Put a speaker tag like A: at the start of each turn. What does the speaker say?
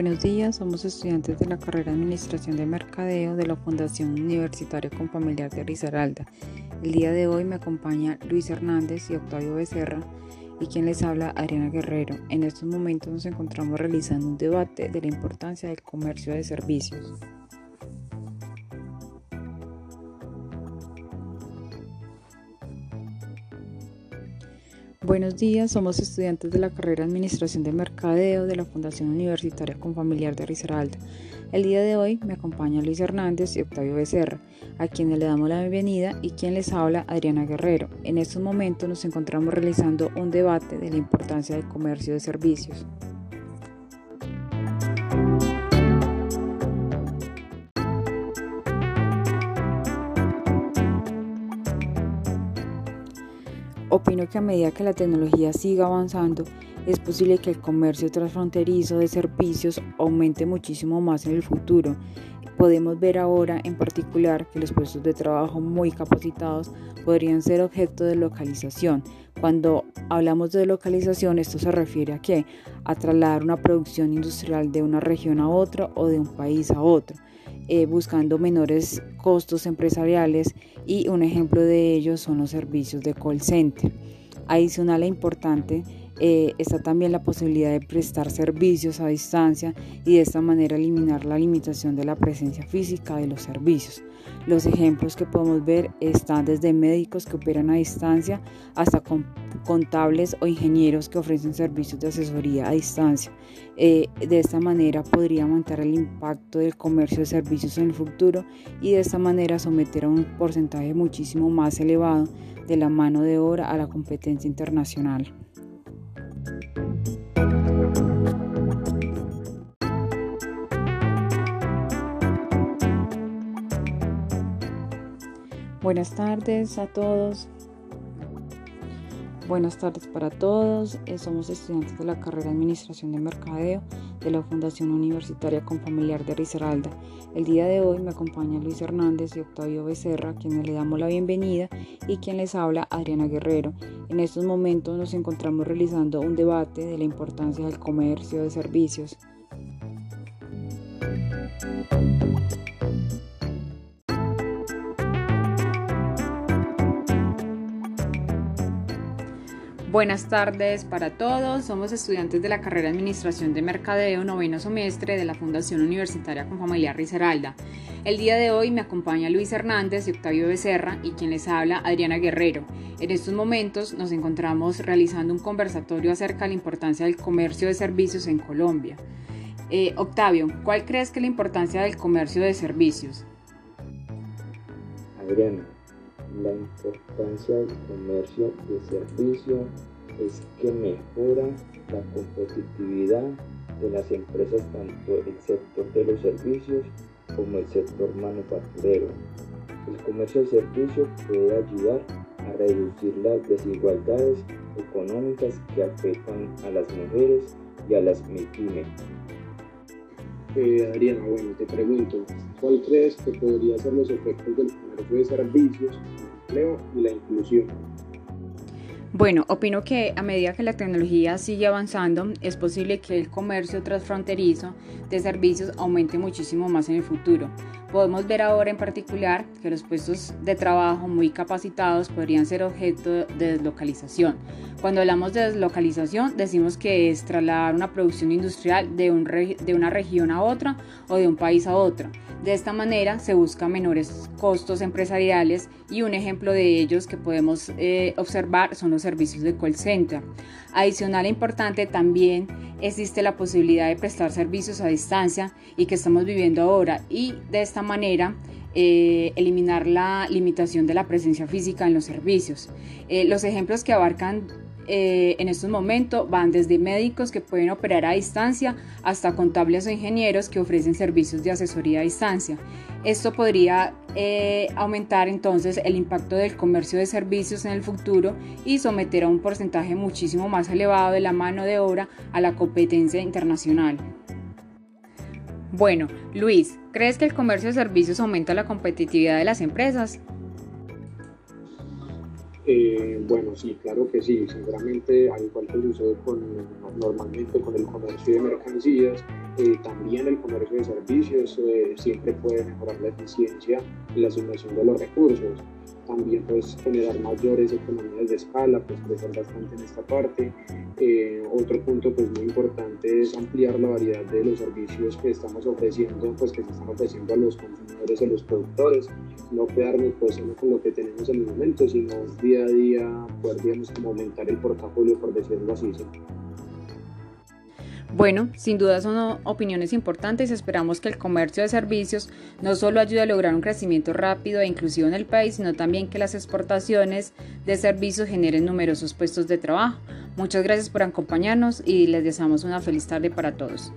A: Buenos días, somos estudiantes de la carrera de Administración de Mercadeo de la Fundación Universitaria Confamiliar de Risaralda. El día de hoy me acompaña Luis Hernández y Octavio Becerra y quien les habla Adriana Guerrero. En estos momentos nos encontramos realizando un debate de la importancia del comercio de servicios. Buenos días, somos estudiantes de la carrera Administración de Mercadeo de la Fundación Universitaria Confamiliar de Risaralda. El día de hoy me acompaña Luis Hernández y Octavio Becerra, a quienes le damos la bienvenida y quien les habla Adriana Guerrero. En estos momentos nos encontramos realizando un debate de la importancia del comercio de servicios. Opino que a medida que la tecnología siga avanzando, es posible que el comercio transfronterizo de servicios aumente muchísimo más en el futuro. Podemos ver ahora en particular que los puestos de trabajo muy capacitados podrían ser objeto de localización. Cuando hablamos de localización, esto se refiere a qué? A trasladar una producción industrial de una región a otra o de un país a otro. Eh, buscando menores costos empresariales y un ejemplo de ello son los servicios de call center. Adicional e importante eh, está también la posibilidad de prestar servicios a distancia y de esta manera eliminar la limitación de la presencia física de los servicios. Los ejemplos que podemos ver están desde médicos que operan a distancia hasta contables o ingenieros que ofrecen servicios de asesoría a distancia. Eh, de esta manera podría aumentar el impacto del comercio de servicios en el futuro y de esta manera someter a un porcentaje muchísimo más elevado de la mano de obra a la competencia internacional. Buenas tardes a todos. Buenas tardes para todos. Eh, somos estudiantes de la carrera de Administración de Mercadeo de la Fundación Universitaria Confamiliar de Risaralda. El día de hoy me acompaña Luis Hernández y Octavio Becerra, quienes le damos la bienvenida, y quien les habla Adriana Guerrero. En estos momentos nos encontramos realizando un debate de la importancia del comercio de servicios. Buenas tardes para todos. Somos estudiantes de la carrera de Administración de Mercadeo, noveno semestre de la Fundación Universitaria con Familia Risaralda. El día de hoy me acompaña Luis Hernández y Octavio Becerra y quien les habla Adriana Guerrero. En estos momentos nos encontramos realizando un conversatorio acerca de la importancia del comercio de servicios en Colombia. Eh, Octavio, ¿cuál crees que es la importancia del comercio de servicios?
B: Adriana, la importancia del comercio de servicio es que mejora la competitividad de las empresas, tanto el sector de los servicios como el sector manufacturero. El comercio de servicios puede ayudar a reducir las desigualdades económicas que afectan a las mujeres y a las MIPYME.
C: Eh, Adriana, bueno, te pregunto, ¿cuál crees que podrían ser los efectos del comercio de servicios y la inclusión.
A: Bueno, opino que a medida que la tecnología sigue avanzando, es posible que el comercio transfronterizo de servicios aumente muchísimo más en el futuro. Podemos ver ahora en particular que los puestos de trabajo muy capacitados podrían ser objeto de deslocalización. Cuando hablamos de deslocalización, decimos que es trasladar una producción industrial de, un de una región a otra o de un país a otro. De esta manera se buscan menores costos empresariales y un ejemplo de ellos que podemos eh, observar son los servicios de call center. Adicional e importante también existe la posibilidad de prestar servicios a distancia y que estamos viviendo ahora y de esta manera eh, eliminar la limitación de la presencia física en los servicios. Eh, los ejemplos que abarcan eh, en estos momentos van desde médicos que pueden operar a distancia hasta contables o ingenieros que ofrecen servicios de asesoría a distancia. Esto podría aumentar entonces el impacto del comercio de servicios en el futuro y someter a un porcentaje muchísimo más elevado de la mano de obra a la competencia internacional. Bueno, Luis, ¿crees que el comercio de servicios aumenta la competitividad de las empresas?
C: Eh, bueno, sí, claro que sí. Seguramente, al igual que sucede con, normalmente con el comercio de mercancías, eh, también el comercio de servicios eh, siempre puede mejorar la eficiencia y la asignación de los recursos. También pues generar mayores economías de escala, pues crecer bastante en esta parte. Eh, otro punto pues muy importante es ampliar la variedad de los servicios que estamos ofreciendo, pues que se están ofreciendo a los consumidores a los productores. No quedarnos pues solo con lo que tenemos en el momento, sino día a día poder digamos como aumentar el portafolio, por decirlo así.
A: Bueno, sin duda son opiniones importantes esperamos que el comercio de servicios no solo ayude a lograr un crecimiento rápido e inclusivo en el país, sino también que las exportaciones de servicios generen numerosos puestos de trabajo. Muchas gracias por acompañarnos y les deseamos una feliz tarde para todos.